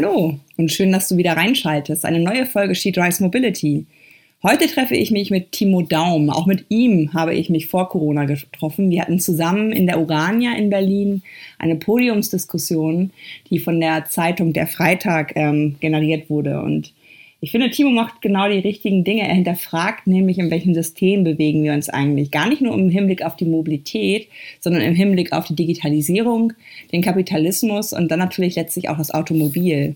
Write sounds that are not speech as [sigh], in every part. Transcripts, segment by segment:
Hallo und schön, dass du wieder reinschaltest. Eine neue Folge She Drives Mobility. Heute treffe ich mich mit Timo Daum. Auch mit ihm habe ich mich vor Corona getroffen. Wir hatten zusammen in der Urania in Berlin eine Podiumsdiskussion, die von der Zeitung Der Freitag ähm, generiert wurde. Und ich finde, Timo macht genau die richtigen Dinge. Er hinterfragt nämlich, in welchem System bewegen wir uns eigentlich. Gar nicht nur im Hinblick auf die Mobilität, sondern im Hinblick auf die Digitalisierung, den Kapitalismus und dann natürlich letztlich auch das Automobil.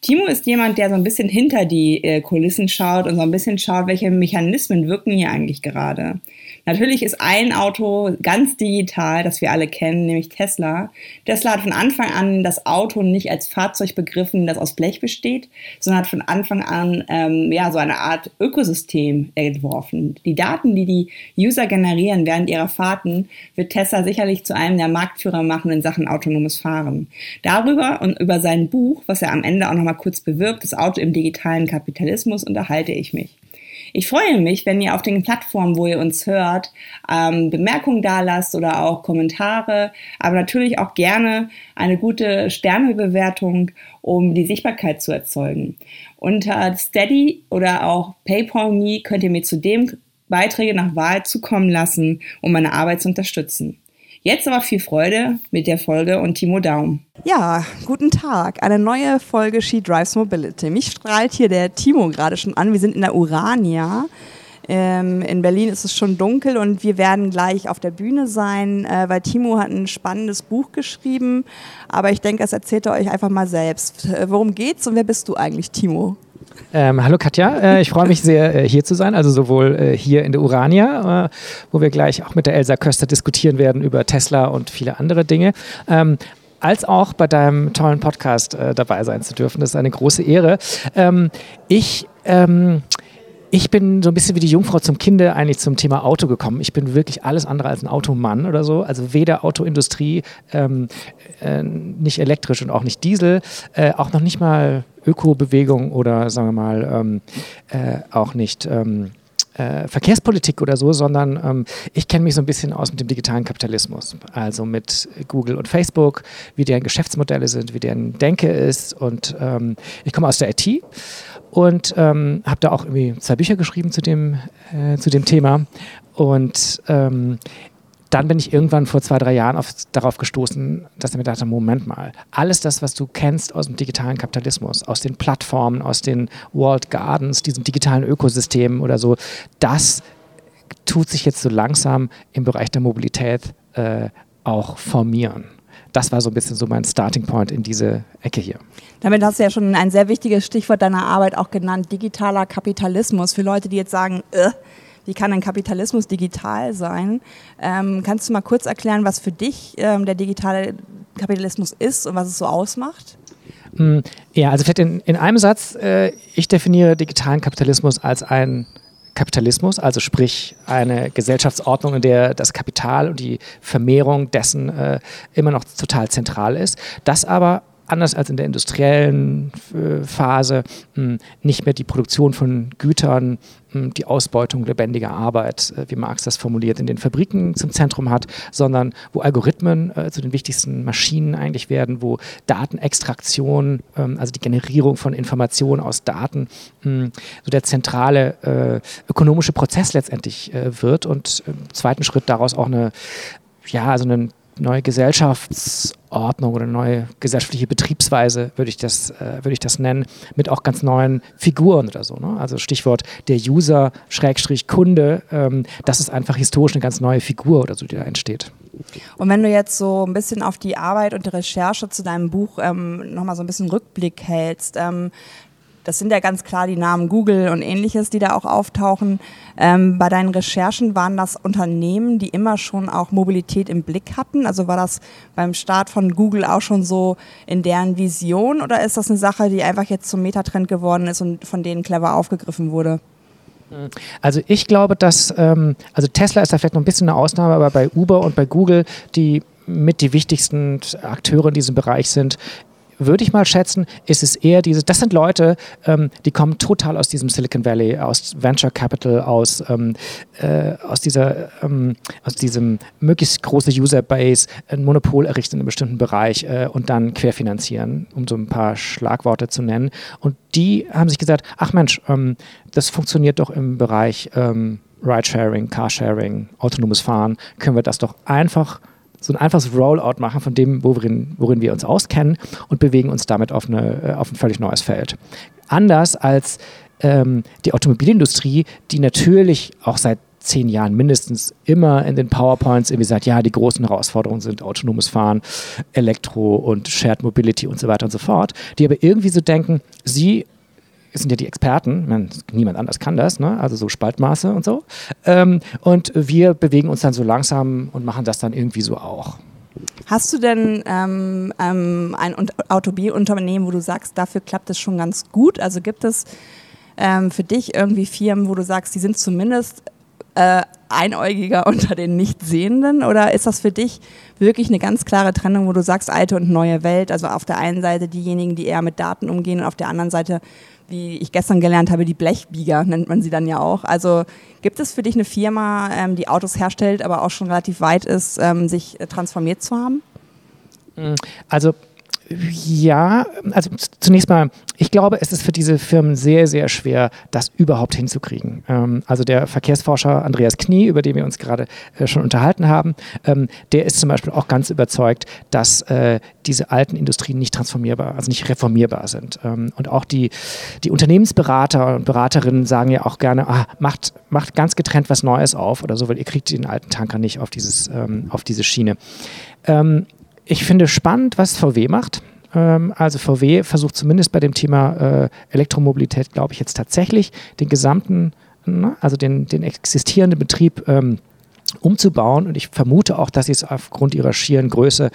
Timo ist jemand, der so ein bisschen hinter die äh, Kulissen schaut und so ein bisschen schaut, welche Mechanismen wirken hier eigentlich gerade. Natürlich ist ein Auto ganz digital, das wir alle kennen, nämlich Tesla. Tesla hat von Anfang an das Auto nicht als Fahrzeug begriffen, das aus Blech besteht, sondern hat von Anfang an ähm, ja so eine Art Ökosystem entworfen. Die Daten, die die User generieren während ihrer Fahrten, wird Tesla sicherlich zu einem der Marktführer machen in Sachen autonomes Fahren. Darüber und über sein Buch, was er am Ende auch noch mal kurz bewirbt, das Auto im digitalen Kapitalismus, unterhalte ich mich. Ich freue mich, wenn ihr auf den Plattformen, wo ihr uns hört, ähm, Bemerkungen da lasst oder auch Kommentare, aber natürlich auch gerne eine gute Sternebewertung, um die Sichtbarkeit zu erzeugen. Unter Steady oder auch PayPal.me könnt ihr mir zudem Beiträge nach Wahl zukommen lassen, um meine Arbeit zu unterstützen. Jetzt aber viel Freude mit der Folge und Timo Daum. Ja, guten Tag. Eine neue Folge She Drives Mobility. Mich strahlt hier der Timo gerade schon an. Wir sind in der Urania. Ähm, in Berlin ist es schon dunkel und wir werden gleich auf der Bühne sein, äh, weil Timo hat ein spannendes Buch geschrieben. Aber ich denke, das erzählt er euch einfach mal selbst. Äh, worum geht's und wer bist du eigentlich, Timo? Ähm, hallo Katja, äh, ich freue mich sehr, äh, hier zu sein, also sowohl äh, hier in der Urania, äh, wo wir gleich auch mit der Elsa Köster diskutieren werden über Tesla und viele andere Dinge. Ähm, als auch bei deinem tollen Podcast äh, dabei sein zu dürfen. Das ist eine große Ehre. Ähm, ich ähm, ich bin so ein bisschen wie die Jungfrau zum Kinde eigentlich zum Thema Auto gekommen. Ich bin wirklich alles andere als ein Automann oder so. Also weder Autoindustrie, ähm, äh, nicht elektrisch und auch nicht Diesel, äh, auch noch nicht mal Ökobewegung oder sagen wir mal ähm, äh, auch nicht ähm, äh, Verkehrspolitik oder so, sondern ähm, ich kenne mich so ein bisschen aus mit dem digitalen Kapitalismus. Also mit Google und Facebook, wie deren Geschäftsmodelle sind, wie deren Denke ist. Und ähm, ich komme aus der IT und ähm, habe da auch irgendwie zwei Bücher geschrieben zu dem, äh, zu dem Thema. Und ähm, dann bin ich irgendwann vor zwei, drei Jahren auf, darauf gestoßen, dass ich mir dachte, Moment mal, alles das, was du kennst aus dem digitalen Kapitalismus, aus den Plattformen, aus den Walled Gardens, diesen digitalen Ökosystemen oder so, das tut sich jetzt so langsam im Bereich der Mobilität äh, auch formieren das war so ein bisschen so mein Starting Point in diese Ecke hier. Damit hast du ja schon ein sehr wichtiges Stichwort deiner Arbeit auch genannt, digitaler Kapitalismus. Für Leute, die jetzt sagen, äh, wie kann ein Kapitalismus digital sein? Ähm, kannst du mal kurz erklären, was für dich ähm, der digitale Kapitalismus ist und was es so ausmacht? Hm, ja, also vielleicht in, in einem Satz, äh, ich definiere digitalen Kapitalismus als ein Kapitalismus, also sprich eine Gesellschaftsordnung, in der das Kapital und die Vermehrung dessen äh, immer noch total zentral ist, das aber anders als in der industriellen äh, Phase hm, nicht mehr die Produktion von Gütern, hm, die Ausbeutung lebendiger Arbeit, äh, wie Marx das formuliert, in den Fabriken zum Zentrum hat, sondern wo Algorithmen äh, zu den wichtigsten Maschinen eigentlich werden, wo Datenextraktion, ähm, also die Generierung von Informationen aus Daten, hm, so der zentrale ökonomische Prozess letztendlich wird und im zweiten Schritt daraus auch eine ja, also einen neue Gesellschaftsordnung oder neue gesellschaftliche Betriebsweise, würde ich, das, äh, würde ich das nennen, mit auch ganz neuen Figuren oder so. Ne? Also Stichwort der User, Schrägstrich Kunde, ähm, das ist einfach historisch eine ganz neue Figur oder so, die da entsteht. Und wenn du jetzt so ein bisschen auf die Arbeit und die Recherche zu deinem Buch ähm, nochmal so ein bisschen Rückblick hältst, ähm, das sind ja ganz klar die Namen Google und ähnliches, die da auch auftauchen. Ähm, bei deinen Recherchen waren das Unternehmen, die immer schon auch Mobilität im Blick hatten? Also war das beim Start von Google auch schon so in deren Vision oder ist das eine Sache, die einfach jetzt zum Metatrend geworden ist und von denen clever aufgegriffen wurde? Also ich glaube, dass, ähm, also Tesla ist da vielleicht noch ein bisschen eine Ausnahme, aber bei Uber und bei Google, die mit die wichtigsten Akteure in diesem Bereich sind, würde ich mal schätzen, ist es eher diese, das sind Leute, ähm, die kommen total aus diesem Silicon Valley, aus Venture Capital, aus, ähm, äh, aus dieser, ähm, aus diesem möglichst große Userbase, ein Monopol errichten in einem bestimmten Bereich äh, und dann querfinanzieren, um so ein paar Schlagworte zu nennen. Und die haben sich gesagt, ach Mensch, ähm, das funktioniert doch im Bereich ähm, Ridesharing, Carsharing, autonomes Fahren, können wir das doch einfach so ein einfaches Rollout machen von dem, worin, worin wir uns auskennen und bewegen uns damit auf, eine, äh, auf ein völlig neues Feld. Anders als ähm, die Automobilindustrie, die natürlich auch seit zehn Jahren mindestens immer in den PowerPoints irgendwie sagt, ja, die großen Herausforderungen sind autonomes Fahren, Elektro und Shared Mobility und so weiter und so fort, die aber irgendwie so denken, sie sind ja die Experten, meine, niemand anders kann das, ne? also so Spaltmaße und so. Ähm, und wir bewegen uns dann so langsam und machen das dann irgendwie so auch. Hast du denn ähm, ähm, ein Automobilunternehmen, wo du sagst, dafür klappt es schon ganz gut? Also gibt es ähm, für dich irgendwie Firmen, wo du sagst, die sind zumindest äh, einäugiger [laughs] unter den Nichtsehenden? Oder ist das für dich wirklich eine ganz klare Trennung, wo du sagst, alte und neue Welt? Also auf der einen Seite diejenigen, die eher mit Daten umgehen und auf der anderen Seite wie ich gestern gelernt habe, die Blechbieger nennt man sie dann ja auch. Also gibt es für dich eine Firma, ähm, die Autos herstellt, aber auch schon relativ weit ist, ähm, sich äh, transformiert zu haben? Also ja, also zunächst mal, ich glaube, es ist für diese Firmen sehr, sehr schwer, das überhaupt hinzukriegen. Ähm, also der Verkehrsforscher Andreas Knie, über den wir uns gerade äh, schon unterhalten haben, ähm, der ist zum Beispiel auch ganz überzeugt, dass äh, diese alten Industrien nicht transformierbar, also nicht reformierbar sind. Ähm, und auch die, die Unternehmensberater und Beraterinnen sagen ja auch gerne, ah, macht, macht ganz getrennt was Neues auf oder so, weil ihr kriegt den alten Tanker nicht auf, dieses, ähm, auf diese Schiene. Ähm, ich finde spannend, was VW macht. Ähm, also VW versucht zumindest bei dem Thema äh, Elektromobilität, glaube ich, jetzt tatsächlich den gesamten, ne, also den, den existierenden Betrieb ähm, umzubauen. Und ich vermute auch, dass sie es aufgrund ihrer schieren Größe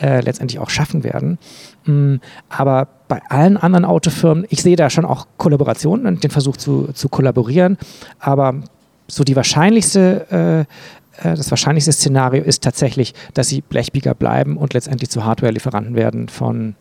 äh, letztendlich auch schaffen werden. Mm, aber bei allen anderen Autofirmen, ich sehe da schon auch Kollaborationen und den Versuch zu, zu kollaborieren. Aber so die wahrscheinlichste äh, das wahrscheinlichste Szenario ist tatsächlich, dass sie Blechbieger bleiben und letztendlich zu Hardware-Lieferanten werden von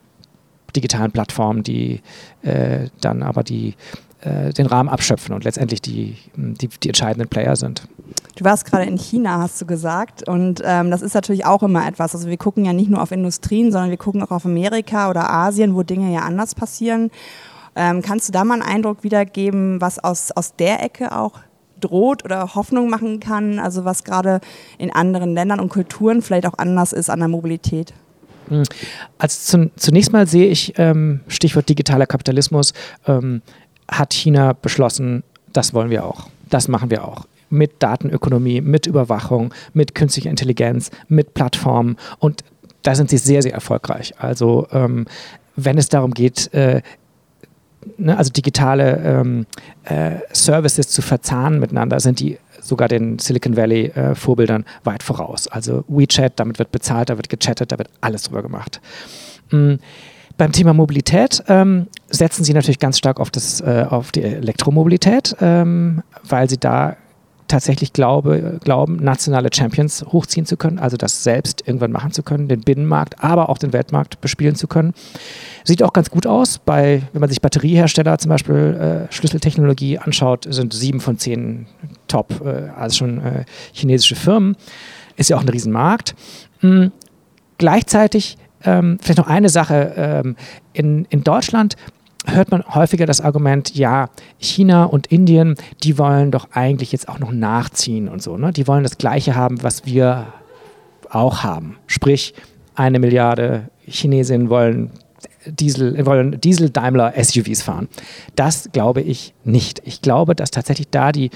digitalen Plattformen, die äh, dann aber die, äh, den Rahmen abschöpfen und letztendlich die, die, die, entscheidenden Player sind. Du warst gerade in China, hast du gesagt. Und ähm, das ist natürlich auch immer etwas. Also wir gucken ja nicht nur auf Industrien, sondern wir gucken auch auf Amerika oder Asien, wo Dinge ja anders passieren. Ähm, kannst du da mal einen Eindruck wiedergeben, was aus, aus der Ecke auch droht oder Hoffnung machen kann, also was gerade in anderen Ländern und Kulturen vielleicht auch anders ist an der Mobilität? Hm. Also zunächst mal sehe ich, ähm, Stichwort digitaler Kapitalismus, ähm, hat China beschlossen, das wollen wir auch. Das machen wir auch. Mit Datenökonomie, mit Überwachung, mit künstlicher Intelligenz, mit Plattformen. Und da sind sie sehr, sehr erfolgreich. Also ähm, wenn es darum geht, äh, ne, also digitale ähm, äh, Services zu verzahnen miteinander, sind die sogar den Silicon Valley äh, Vorbildern weit voraus. Also WeChat, damit wird bezahlt, da wird gechattet, da wird alles drüber gemacht. Mhm. Beim Thema Mobilität ähm, setzen sie natürlich ganz stark auf, das, äh, auf die Elektromobilität, ähm, weil sie da tatsächlich glaube, glauben, nationale Champions hochziehen zu können, also das selbst irgendwann machen zu können, den Binnenmarkt, aber auch den Weltmarkt bespielen zu können. Sieht auch ganz gut aus. Bei, wenn man sich Batteriehersteller zum Beispiel äh, Schlüsseltechnologie anschaut, sind sieben von zehn Top, äh, also schon äh, chinesische Firmen. Ist ja auch ein Riesenmarkt. Mhm. Gleichzeitig ähm, vielleicht noch eine Sache. Ähm, in, in Deutschland hört man häufiger das Argument, ja, China und Indien, die wollen doch eigentlich jetzt auch noch nachziehen und so. Ne? Die wollen das Gleiche haben, was wir auch haben. Sprich, eine Milliarde Chinesinnen wollen Diesel, wollen Diesel-Daimler-SUVs fahren. Das glaube ich nicht. Ich glaube, dass tatsächlich da die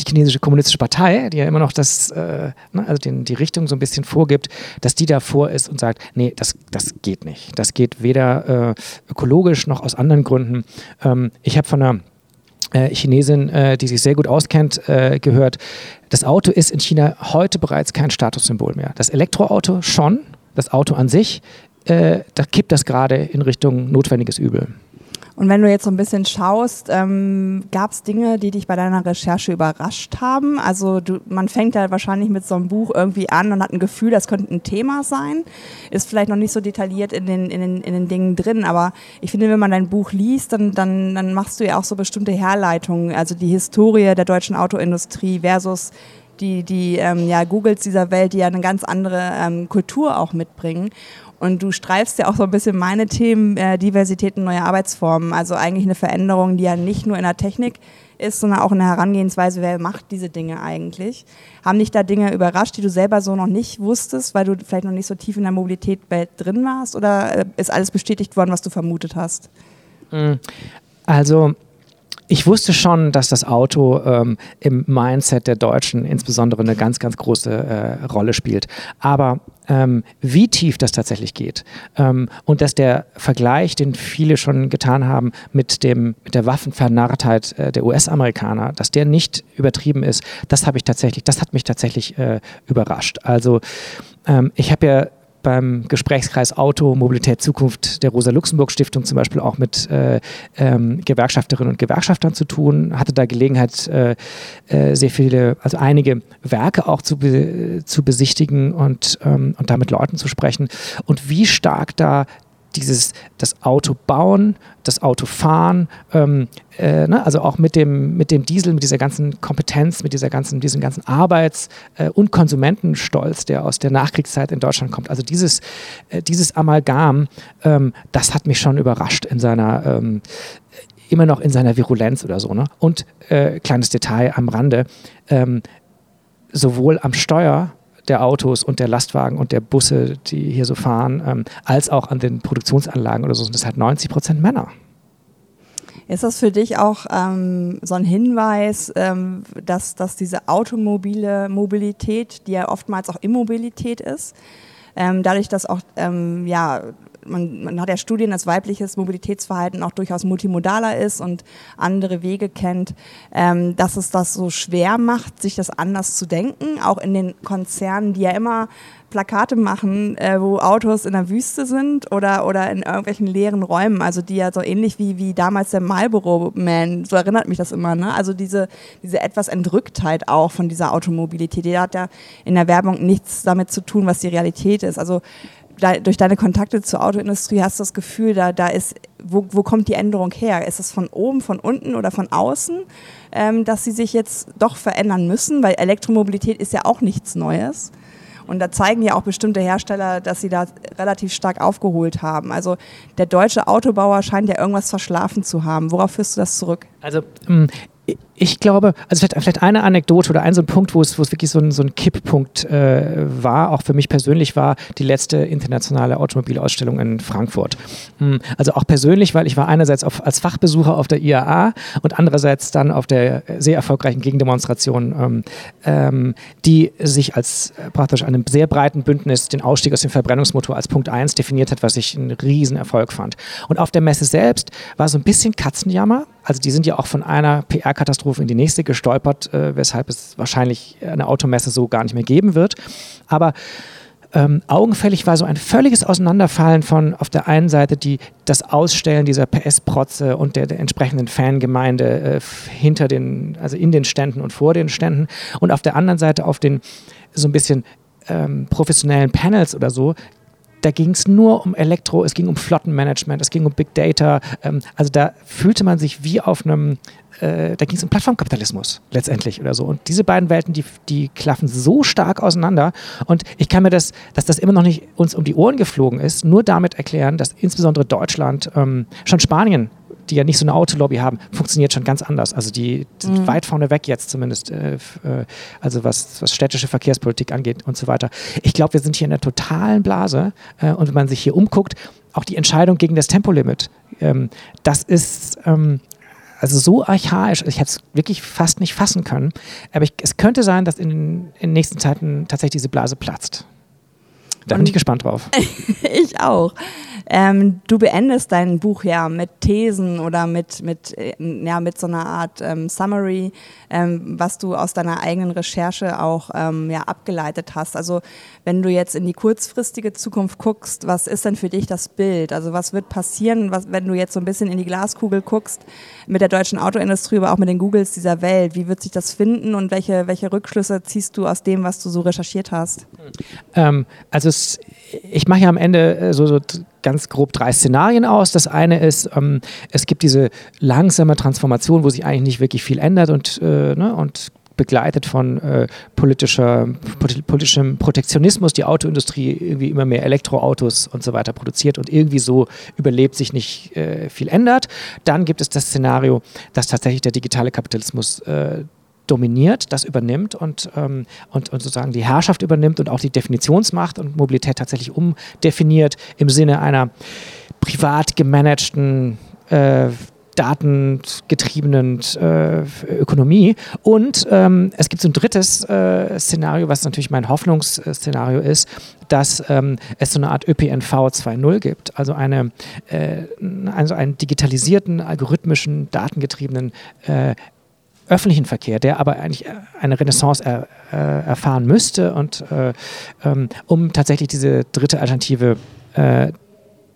die chinesische kommunistische Partei, die ja immer noch das, äh, ne, also den, die Richtung so ein bisschen vorgibt, dass die davor ist und sagt, nee, das, das geht nicht. Das geht weder äh, ökologisch noch aus anderen Gründen. Ähm, ich habe von einer äh, Chinesin, äh, die sich sehr gut auskennt, äh, gehört, das Auto ist in China heute bereits kein Statussymbol mehr. Das Elektroauto schon, das Auto an sich, äh, da kippt das gerade in Richtung notwendiges Übel. Und wenn du jetzt so ein bisschen schaust, ähm, gab es Dinge, die dich bei deiner Recherche überrascht haben? Also du, man fängt ja wahrscheinlich mit so einem Buch irgendwie an und hat ein Gefühl, das könnte ein Thema sein. Ist vielleicht noch nicht so detailliert in den, in den, in den Dingen drin, aber ich finde, wenn man dein Buch liest, dann, dann, dann machst du ja auch so bestimmte Herleitungen. Also die Historie der deutschen Autoindustrie versus die, die ähm, ja, Googles dieser Welt, die ja eine ganz andere ähm, Kultur auch mitbringen. Und du streifst ja auch so ein bisschen meine Themen, äh, Diversität und neue Arbeitsformen. Also eigentlich eine Veränderung, die ja nicht nur in der Technik ist, sondern auch in der Herangehensweise, wer macht diese Dinge eigentlich. Haben dich da Dinge überrascht, die du selber so noch nicht wusstest, weil du vielleicht noch nicht so tief in der Mobilität drin warst? Oder äh, ist alles bestätigt worden, was du vermutet hast? Mm, also ich wusste schon, dass das Auto ähm, im Mindset der Deutschen insbesondere eine ganz, ganz große äh, Rolle spielt. Aber ähm, wie tief das tatsächlich geht ähm, und dass der Vergleich, den viele schon getan haben mit, dem, mit der Waffenvernarrtheit äh, der US-Amerikaner, dass der nicht übertrieben ist, das habe ich tatsächlich, das hat mich tatsächlich äh, überrascht. Also ähm, ich habe ja beim Gesprächskreis Auto, Mobilität, Zukunft der Rosa-Luxemburg-Stiftung zum Beispiel auch mit äh, ähm, Gewerkschafterinnen und Gewerkschaftern zu tun, hatte da Gelegenheit, äh, äh, sehr viele, also einige Werke auch zu, be zu besichtigen und, ähm, und da mit Leuten zu sprechen. Und wie stark da dieses, das Auto bauen, das Auto fahren, ähm, äh, ne, also auch mit dem, mit dem Diesel, mit dieser ganzen Kompetenz, mit dieser ganzen, diesem ganzen Arbeits- äh, und Konsumentenstolz, der aus der Nachkriegszeit in Deutschland kommt. Also dieses, äh, dieses Amalgam, ähm, das hat mich schon überrascht in seiner, ähm, immer noch in seiner Virulenz oder so. Ne? Und äh, kleines Detail am Rande, ähm, sowohl am Steuer der Autos und der Lastwagen und der Busse, die hier so fahren, ähm, als auch an den Produktionsanlagen oder so, sind es halt 90 Prozent Männer. Ist das für dich auch ähm, so ein Hinweis, ähm, dass, dass diese automobile Mobilität, die ja oftmals auch Immobilität ist, ähm, dadurch, dass auch ähm, ja, man, man hat ja Studien, dass weibliches Mobilitätsverhalten auch durchaus multimodaler ist und andere Wege kennt, ähm, dass es das so schwer macht, sich das anders zu denken, auch in den Konzernen, die ja immer Plakate machen, äh, wo Autos in der Wüste sind oder, oder in irgendwelchen leeren Räumen, also die ja so ähnlich wie, wie damals der Marlboro Man, so erinnert mich das immer, ne? Also diese, diese etwas Entrücktheit auch von dieser Automobilität, die hat ja in der Werbung nichts damit zu tun, was die Realität ist. Also da, durch deine Kontakte zur Autoindustrie hast du das Gefühl, da, da ist, wo, wo kommt die Änderung her? Ist es von oben, von unten oder von außen, ähm, dass sie sich jetzt doch verändern müssen? Weil Elektromobilität ist ja auch nichts Neues. Und da zeigen ja auch bestimmte Hersteller, dass sie da relativ stark aufgeholt haben. Also der deutsche Autobauer scheint ja irgendwas verschlafen zu haben. Worauf führst du das zurück? Also mm, ich glaube, also vielleicht, vielleicht, eine Anekdote oder ein so ein Punkt, wo es, wo es wirklich so ein, so ein Kipppunkt äh, war, auch für mich persönlich war die letzte internationale Automobilausstellung in Frankfurt. Hm, also auch persönlich, weil ich war einerseits auf, als Fachbesucher auf der IAA und andererseits dann auf der sehr erfolgreichen Gegendemonstration, ähm, ähm, die sich als äh, praktisch einem sehr breiten Bündnis den Ausstieg aus dem Verbrennungsmotor als Punkt 1 definiert hat, was ich einen Riesenerfolg fand. Und auf der Messe selbst war so ein bisschen Katzenjammer, also die sind ja auch von einer PR-Katastrophe in die nächste gestolpert, äh, weshalb es wahrscheinlich eine Automesse so gar nicht mehr geben wird. Aber ähm, augenfällig war so ein völliges Auseinanderfallen von auf der einen Seite die, das Ausstellen dieser PS-Protze und der, der, entsprechenden Fangemeinde äh, hinter den, also in den Ständen und vor den Ständen und auf der anderen Seite auf den so ein bisschen ähm, professionellen Panels oder so, da ging es nur um Elektro, es ging um Flottenmanagement, es ging um Big Data. Ähm, also da fühlte man sich wie auf einem, äh, da ging es um Plattformkapitalismus letztendlich oder so. Und diese beiden Welten, die, die klaffen so stark auseinander. Und ich kann mir das, dass das immer noch nicht uns um die Ohren geflogen ist, nur damit erklären, dass insbesondere Deutschland, ähm, schon Spanien die ja nicht so eine Autolobby haben, funktioniert schon ganz anders. Also die sind mhm. weit vorne weg jetzt zumindest, äh, äh, also was, was städtische Verkehrspolitik angeht und so weiter. Ich glaube, wir sind hier in einer totalen Blase äh, und wenn man sich hier umguckt, auch die Entscheidung gegen das Tempolimit, ähm, das ist ähm, also so archaisch, ich hätte es wirklich fast nicht fassen können. Aber ich, es könnte sein, dass in, in den nächsten Zeiten tatsächlich diese Blase platzt. Da bin ich gespannt drauf. [laughs] ich auch. Ähm, du beendest dein Buch ja mit Thesen oder mit, mit, äh, ja, mit so einer Art ähm, Summary, ähm, was du aus deiner eigenen Recherche auch ähm, ja, abgeleitet hast. Also wenn du jetzt in die kurzfristige Zukunft guckst, was ist denn für dich das Bild? Also was wird passieren, was, wenn du jetzt so ein bisschen in die Glaskugel guckst mit der deutschen Autoindustrie, aber auch mit den Googles dieser Welt? Wie wird sich das finden und welche, welche Rückschlüsse ziehst du aus dem, was du so recherchiert hast? Ähm, also es, ich mache ja am Ende äh, so, so ganz grob drei Szenarien aus. Das eine ist, ähm, es gibt diese langsame Transformation, wo sich eigentlich nicht wirklich viel ändert und, äh, ne, und begleitet von äh, politischer, politischem Protektionismus, die Autoindustrie irgendwie immer mehr Elektroautos und so weiter produziert und irgendwie so überlebt, sich nicht äh, viel ändert. Dann gibt es das Szenario, dass tatsächlich der digitale Kapitalismus äh, dominiert, das übernimmt und, ähm, und, und sozusagen die Herrschaft übernimmt und auch die Definitionsmacht und Mobilität tatsächlich umdefiniert im Sinne einer privat gemanagten äh, datengetriebenen äh, Ökonomie. Und ähm, es gibt so ein drittes äh, Szenario, was natürlich mein Hoffnungsszenario ist, dass ähm, es so eine Art ÖPNV 2.0 gibt, also, eine, äh, also einen digitalisierten, algorithmischen, datengetriebenen äh, öffentlichen Verkehr, der aber eigentlich eine Renaissance er, äh, erfahren müsste und äh, ähm, um tatsächlich diese dritte Alternative äh,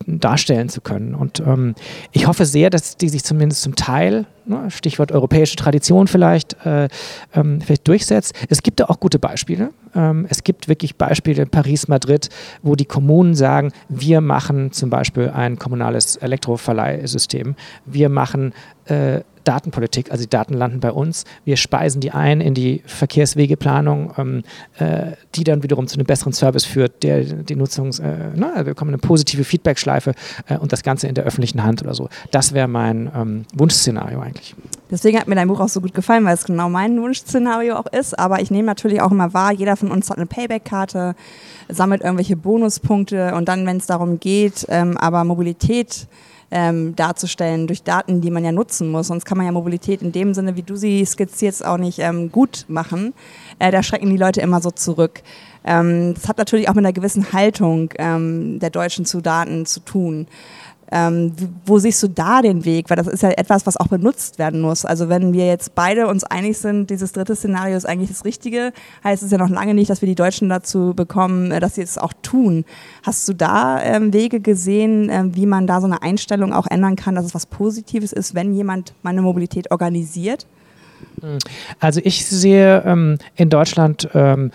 darstellen zu können. Und ähm, ich hoffe sehr, dass die sich zumindest zum Teil, ne, Stichwort europäische Tradition vielleicht, äh, ähm, vielleicht durchsetzt. Es gibt da auch gute Beispiele. Ähm, es gibt wirklich Beispiele in Paris, Madrid, wo die Kommunen sagen, wir machen zum Beispiel ein kommunales Elektroverleihsystem. Wir machen äh, Datenpolitik, also die Daten landen bei uns. Wir speisen die ein in die Verkehrswegeplanung, ähm, äh, die dann wiederum zu einem besseren Service führt, der die Nutzung, äh, na, wir bekommen eine positive Feedback-Schleife äh, und das Ganze in der öffentlichen Hand oder so. Das wäre mein ähm, Wunschszenario eigentlich. Deswegen hat mir dein Buch auch so gut gefallen, weil es genau mein Wunschszenario auch ist. Aber ich nehme natürlich auch immer wahr, jeder von uns hat eine Payback-Karte, sammelt irgendwelche Bonuspunkte und dann, wenn es darum geht, ähm, aber Mobilität ähm, darzustellen durch Daten, die man ja nutzen muss. Sonst kann man ja Mobilität in dem Sinne, wie du sie skizzierst, auch nicht ähm, gut machen. Äh, da schrecken die Leute immer so zurück. Ähm, das hat natürlich auch mit einer gewissen Haltung ähm, der Deutschen zu Daten zu tun. Ähm, wo siehst du da den Weg? Weil das ist ja etwas, was auch benutzt werden muss. Also wenn wir jetzt beide uns einig sind, dieses dritte Szenario ist eigentlich das Richtige, heißt es ja noch lange nicht, dass wir die Deutschen dazu bekommen, äh, dass sie es auch tun. Hast du da ähm, Wege gesehen, ähm, wie man da so eine Einstellung auch ändern kann, dass es was Positives ist, wenn jemand meine Mobilität organisiert? Also ich sehe ähm, in Deutschland ähm,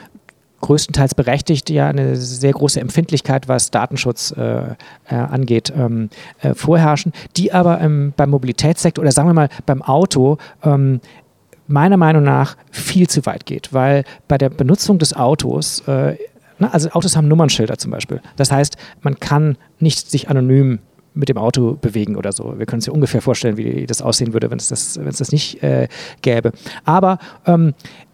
größtenteils berechtigt ja eine sehr große Empfindlichkeit, was Datenschutz äh, äh, angeht, ähm, äh, vorherrschen, die aber ähm, beim Mobilitätssektor oder sagen wir mal beim Auto ähm, meiner Meinung nach viel zu weit geht, weil bei der Benutzung des Autos äh, also Autos haben Nummernschilder zum Beispiel. Das heißt, man kann nicht sich anonym mit dem Auto bewegen oder so. Wir können uns ja ungefähr vorstellen, wie das aussehen würde, wenn es das, wenn es das nicht äh, gäbe. Aber ähm,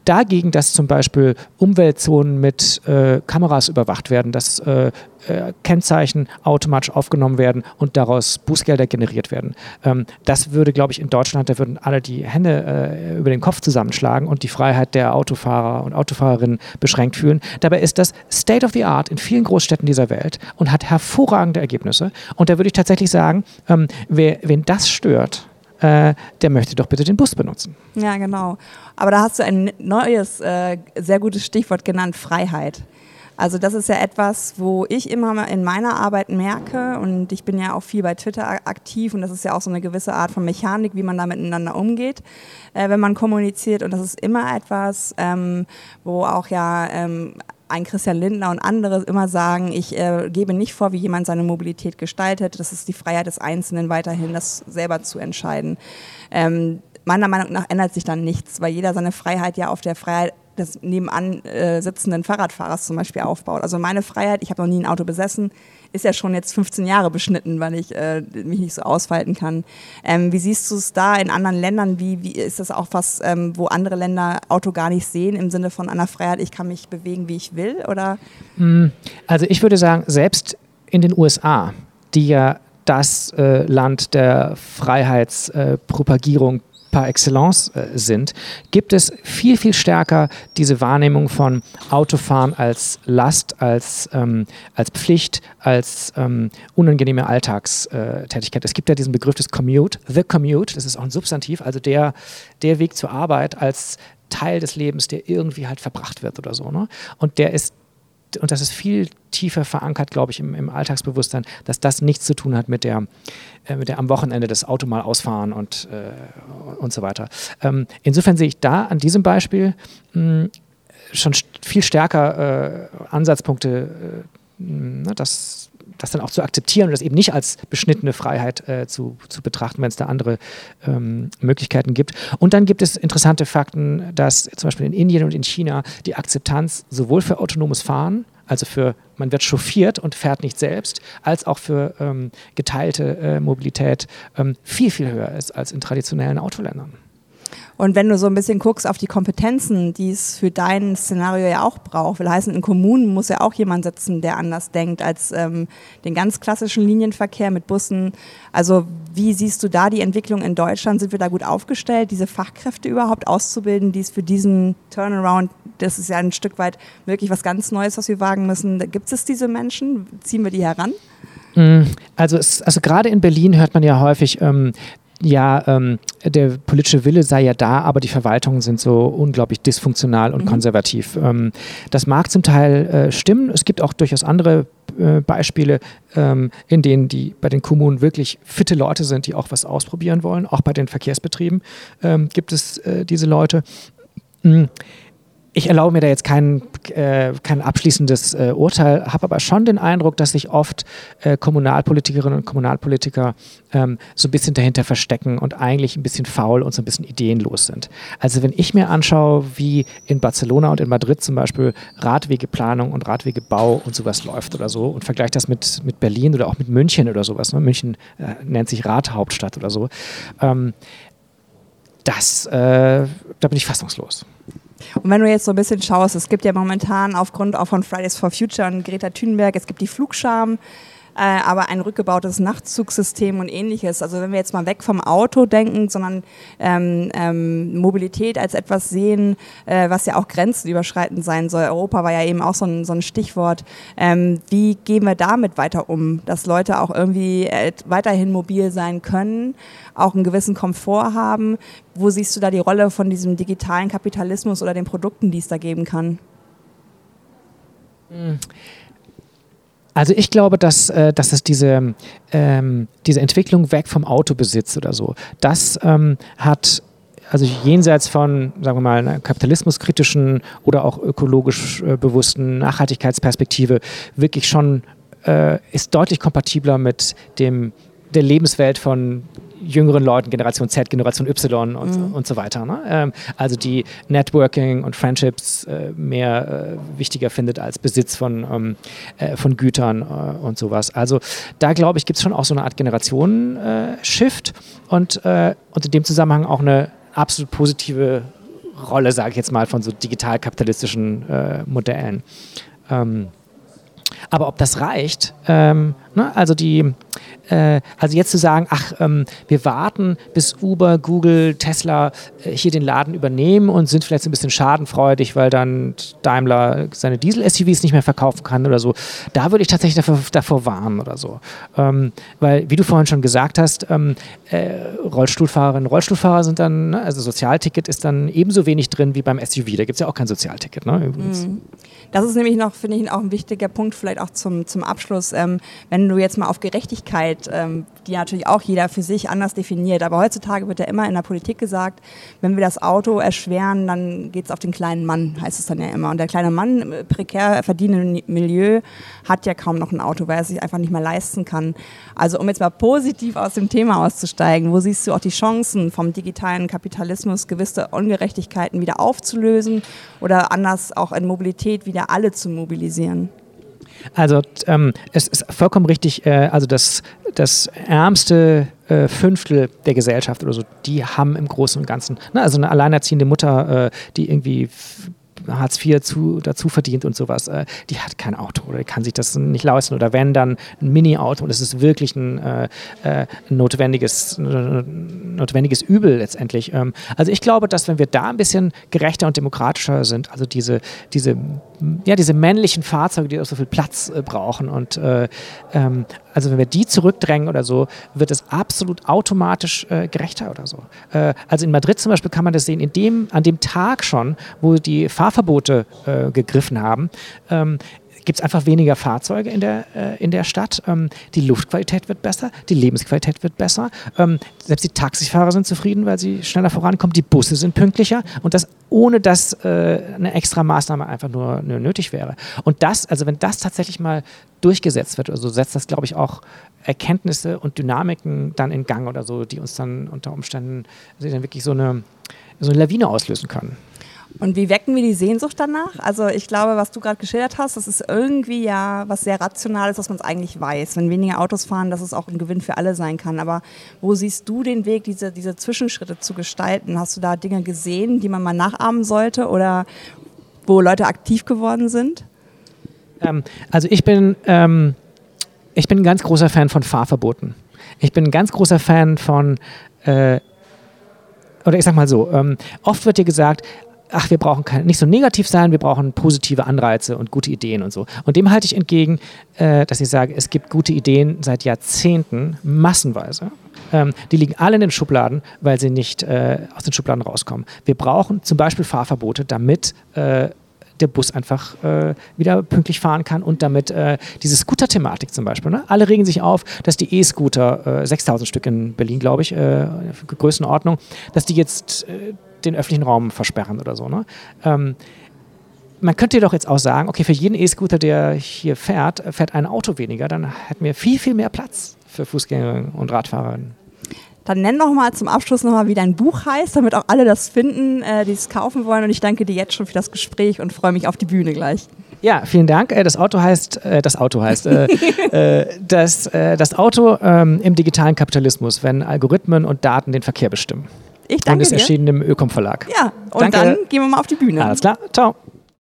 dagegen, dass zum Beispiel Umweltzonen mit äh, Kameras überwacht werden, dass äh, äh, Kennzeichen automatisch aufgenommen werden und daraus Bußgelder generiert werden. Ähm, das würde, glaube ich, in Deutschland, da würden alle die Hände äh, über den Kopf zusammenschlagen und die Freiheit der Autofahrer und Autofahrerinnen beschränkt fühlen. Dabei ist das State of the Art in vielen Großstädten dieser Welt und hat hervorragende Ergebnisse. Und da würde ich tatsächlich sagen, ähm, wer, wen das stört, äh, der möchte doch bitte den Bus benutzen. Ja, genau. Aber da hast du ein neues, äh, sehr gutes Stichwort genannt, Freiheit. Also das ist ja etwas, wo ich immer in meiner Arbeit merke und ich bin ja auch viel bei Twitter aktiv und das ist ja auch so eine gewisse Art von Mechanik, wie man da miteinander umgeht, äh, wenn man kommuniziert und das ist immer etwas, ähm, wo auch ja ähm, ein Christian Lindner und andere immer sagen, ich äh, gebe nicht vor, wie jemand seine Mobilität gestaltet. Das ist die Freiheit des Einzelnen weiterhin, das selber zu entscheiden. Ähm, meiner Meinung nach ändert sich dann nichts, weil jeder seine Freiheit ja auf der Freiheit des nebenan äh, sitzenden Fahrradfahrers zum Beispiel aufbaut. Also meine Freiheit, ich habe noch nie ein Auto besessen, ist ja schon jetzt 15 Jahre beschnitten, weil ich äh, mich nicht so ausfalten kann. Ähm, wie siehst du es da in anderen Ländern? Wie, wie ist das auch was, ähm, wo andere Länder Auto gar nicht sehen im Sinne von einer Freiheit, ich kann mich bewegen, wie ich will? Oder? Hm, also ich würde sagen, selbst in den USA, die ja das äh, Land der Freiheitspropagierung par excellence äh, sind, gibt es viel, viel stärker diese Wahrnehmung von Autofahren als Last, als, ähm, als Pflicht, als ähm, unangenehme Alltagstätigkeit. Es gibt ja diesen Begriff des Commute, the Commute, das ist auch ein Substantiv, also der, der Weg zur Arbeit als Teil des Lebens, der irgendwie halt verbracht wird oder so. Ne? Und der ist und das ist viel tiefer verankert, glaube ich, im, im, Alltagsbewusstsein, dass das nichts zu tun hat mit der, äh, mit der am Wochenende das Auto mal ausfahren und, äh, und so weiter. Ähm, insofern sehe ich da an diesem Beispiel mh, hm, schon st viel stärker äh, Ansatzpunkte, äh, ne, dass das dann auch zu akzeptieren und das eben nicht als beschnittene Freiheit äh, zu, zu betrachten, wenn es da andere ähm, Möglichkeiten gibt. Und dann gibt es interessante Fakten, dass zum Beispiel in Indien und in China die Akzeptanz sowohl für autonomes Fahren, also für man wird chauffiert und fährt nicht selbst, als auch für ähm, geteilte äh, Mobilität ähm, viel, viel höher ist als in traditionellen Autoländern. Und wenn du so ein bisschen guckst auf die Kompetenzen, die es für dein Szenario ja auch braucht, will heißen, in Kommunen muss ja auch jemand sitzen, der anders denkt als ähm, den ganz klassischen Linienverkehr mit Bussen. Also wie siehst du da die Entwicklung in Deutschland? Sind wir da gut aufgestellt, diese Fachkräfte überhaupt auszubilden, die es für diesen Turnaround, das ist ja ein Stück weit wirklich was ganz Neues, was wir wagen müssen. Gibt es diese Menschen? Ziehen wir die heran? Mm, also, es, also gerade in Berlin hört man ja häufig, ähm, ja, ähm, der politische Wille sei ja da, aber die Verwaltungen sind so unglaublich dysfunktional und mhm. konservativ. Ähm, das mag zum Teil äh, stimmen. Es gibt auch durchaus andere äh, Beispiele, ähm, in denen die bei den Kommunen wirklich fitte Leute sind, die auch was ausprobieren wollen. Auch bei den Verkehrsbetrieben ähm, gibt es äh, diese Leute. Mhm ich erlaube mir da jetzt kein, äh, kein abschließendes äh, Urteil, habe aber schon den Eindruck, dass sich oft äh, Kommunalpolitikerinnen und Kommunalpolitiker ähm, so ein bisschen dahinter verstecken und eigentlich ein bisschen faul und so ein bisschen ideenlos sind. Also wenn ich mir anschaue, wie in Barcelona und in Madrid zum Beispiel Radwegeplanung und Radwegebau und sowas läuft oder so und vergleiche das mit, mit Berlin oder auch mit München oder sowas. Ne? München äh, nennt sich Radhauptstadt oder so. Ähm, das, äh, da bin ich fassungslos. Und wenn du jetzt so ein bisschen schaust, es gibt ja momentan aufgrund auch von Fridays for Future und Greta Thunberg, es gibt die Flugscham, aber ein rückgebautes Nachtzugsystem und ähnliches. Also wenn wir jetzt mal weg vom Auto denken, sondern ähm, ähm, Mobilität als etwas sehen, äh, was ja auch grenzenüberschreitend sein soll. Europa war ja eben auch so ein, so ein Stichwort. Ähm, wie gehen wir damit weiter um, dass Leute auch irgendwie äh, weiterhin mobil sein können, auch einen gewissen Komfort haben? Wo siehst du da die Rolle von diesem digitalen Kapitalismus oder den Produkten, die es da geben kann? Mhm. Also ich glaube, dass, äh, dass es diese, ähm, diese Entwicklung weg vom Autobesitz oder so, das ähm, hat also jenseits von, sagen wir mal, einer kapitalismuskritischen oder auch ökologisch äh, bewussten Nachhaltigkeitsperspektive wirklich schon äh, ist deutlich kompatibler mit dem der Lebenswelt von jüngeren Leuten, Generation Z, Generation Y und, mhm. und so weiter. Ne? Ähm, also die Networking und Friendships äh, mehr äh, wichtiger findet als Besitz von, ähm, äh, von Gütern äh, und sowas. Also da glaube ich, gibt es schon auch so eine Art Generationen-Shift und, äh, und in dem Zusammenhang auch eine absolut positive Rolle, sage ich jetzt mal, von so digital-kapitalistischen äh, Modellen. Ähm, aber ob das reicht, ähm, ne? also die, äh, also jetzt zu sagen, ach, ähm, wir warten, bis Uber, Google, Tesla äh, hier den Laden übernehmen und sind vielleicht ein bisschen schadenfreudig, weil dann Daimler seine Diesel-SUVs nicht mehr verkaufen kann oder so. Da würde ich tatsächlich davor, davor warnen oder so. Ähm, weil, wie du vorhin schon gesagt hast, ähm, äh, Rollstuhlfahrerinnen und Rollstuhlfahrer sind dann, ne, also Sozialticket ist dann ebenso wenig drin wie beim SUV. Da gibt es ja auch kein Sozialticket, ne, übrigens. Mhm. Das ist nämlich noch, finde ich, auch ein wichtiger Punkt, vielleicht auch zum, zum Abschluss. Ähm, wenn du jetzt mal auf Gerechtigkeit, ähm, die natürlich auch jeder für sich anders definiert, aber heutzutage wird ja immer in der Politik gesagt, wenn wir das Auto erschweren, dann geht es auf den kleinen Mann, heißt es dann ja immer. Und der kleine Mann, äh, prekär verdienende Milieu, hat ja kaum noch ein Auto, weil er es sich einfach nicht mehr leisten kann. Also um jetzt mal positiv aus dem Thema auszusteigen, wo siehst du auch die Chancen vom digitalen Kapitalismus, gewisse Ungerechtigkeiten wieder aufzulösen oder anders auch in Mobilität wieder alle zu mobilisieren? Also ähm, es ist vollkommen richtig, äh, also das, das ärmste äh, Fünftel der Gesellschaft oder so, die haben im Großen und Ganzen, ne, also eine alleinerziehende Mutter, äh, die irgendwie Hartz IV zu, dazu verdient und sowas, äh, die hat kein Auto oder kann sich das nicht leisten oder wenn dann ein Mini-Auto und es ist wirklich ein, äh, äh notwendiges, notwendiges Übel letztendlich. Ähm, also ich glaube, dass wenn wir da ein bisschen gerechter und demokratischer sind, also diese, diese, ja, diese männlichen Fahrzeuge, die auch so viel Platz äh, brauchen und äh, ähm, also wenn wir die zurückdrängen oder so, wird es absolut automatisch äh, gerechter oder so. Äh, also in Madrid zum Beispiel kann man das sehen, in dem, an dem Tag schon, wo die Fahrverbote äh, gegriffen haben, ähm, gibt es einfach weniger Fahrzeuge in der, äh, in der Stadt. Ähm, die Luftqualität wird besser, die Lebensqualität wird besser. Ähm, selbst die Taxifahrer sind zufrieden, weil sie schneller vorankommen. Die Busse sind pünktlicher und das ohne dass äh, eine extra Maßnahme einfach nur, nur nötig wäre. Und das, also wenn das tatsächlich mal durchgesetzt wird, also setzt das, glaube ich, auch Erkenntnisse und Dynamiken dann in Gang oder so, die uns dann unter Umständen also dann wirklich so eine, so eine Lawine auslösen können. Und wie wecken wir die Sehnsucht danach? Also ich glaube, was du gerade geschildert hast, das ist irgendwie ja was sehr Rationales, was man es eigentlich weiß. Wenn weniger Autos fahren, dass es auch ein Gewinn für alle sein kann. Aber wo siehst du den Weg, diese, diese Zwischenschritte zu gestalten? Hast du da Dinge gesehen, die man mal nachahmen sollte oder wo Leute aktiv geworden sind? Ähm, also ich bin, ähm, ich bin ein ganz großer Fan von Fahrverboten. Ich bin ein ganz großer Fan von äh, oder ich sag mal so, ähm, oft wird dir gesagt, ach, wir brauchen kein, nicht so negativ sein, wir brauchen positive Anreize und gute Ideen und so. Und dem halte ich entgegen, äh, dass ich sage, es gibt gute Ideen seit Jahrzehnten, massenweise. Ähm, die liegen alle in den Schubladen, weil sie nicht äh, aus den Schubladen rauskommen. Wir brauchen zum Beispiel Fahrverbote, damit äh, der Bus einfach äh, wieder pünktlich fahren kann und damit äh, diese Scooter-Thematik zum Beispiel. Ne? Alle regen sich auf, dass die E-Scooter, äh, 6000 Stück in Berlin, glaube ich, äh, Größenordnung, dass die jetzt äh, den öffentlichen Raum versperren oder so. Ne? Ähm, man könnte doch jetzt auch sagen, okay, für jeden E-Scooter, der hier fährt, fährt ein Auto weniger, dann hätten wir viel, viel mehr Platz für Fußgänger und Radfahrerinnen. Dann nenn doch mal zum Abschluss nochmal, wie dein Buch heißt, damit auch alle das finden, äh, die es kaufen wollen. Und ich danke dir jetzt schon für das Gespräch und freue mich auf die Bühne gleich. Ja, vielen Dank. Äh, das Auto heißt, äh, das Auto heißt, [laughs] das, das Auto ähm, im digitalen Kapitalismus, wenn Algorithmen und Daten den Verkehr bestimmen. Ich danke und ist dir. erschienen im Ökom Verlag. Ja, und danke. dann gehen wir mal auf die Bühne. Alles klar, ciao.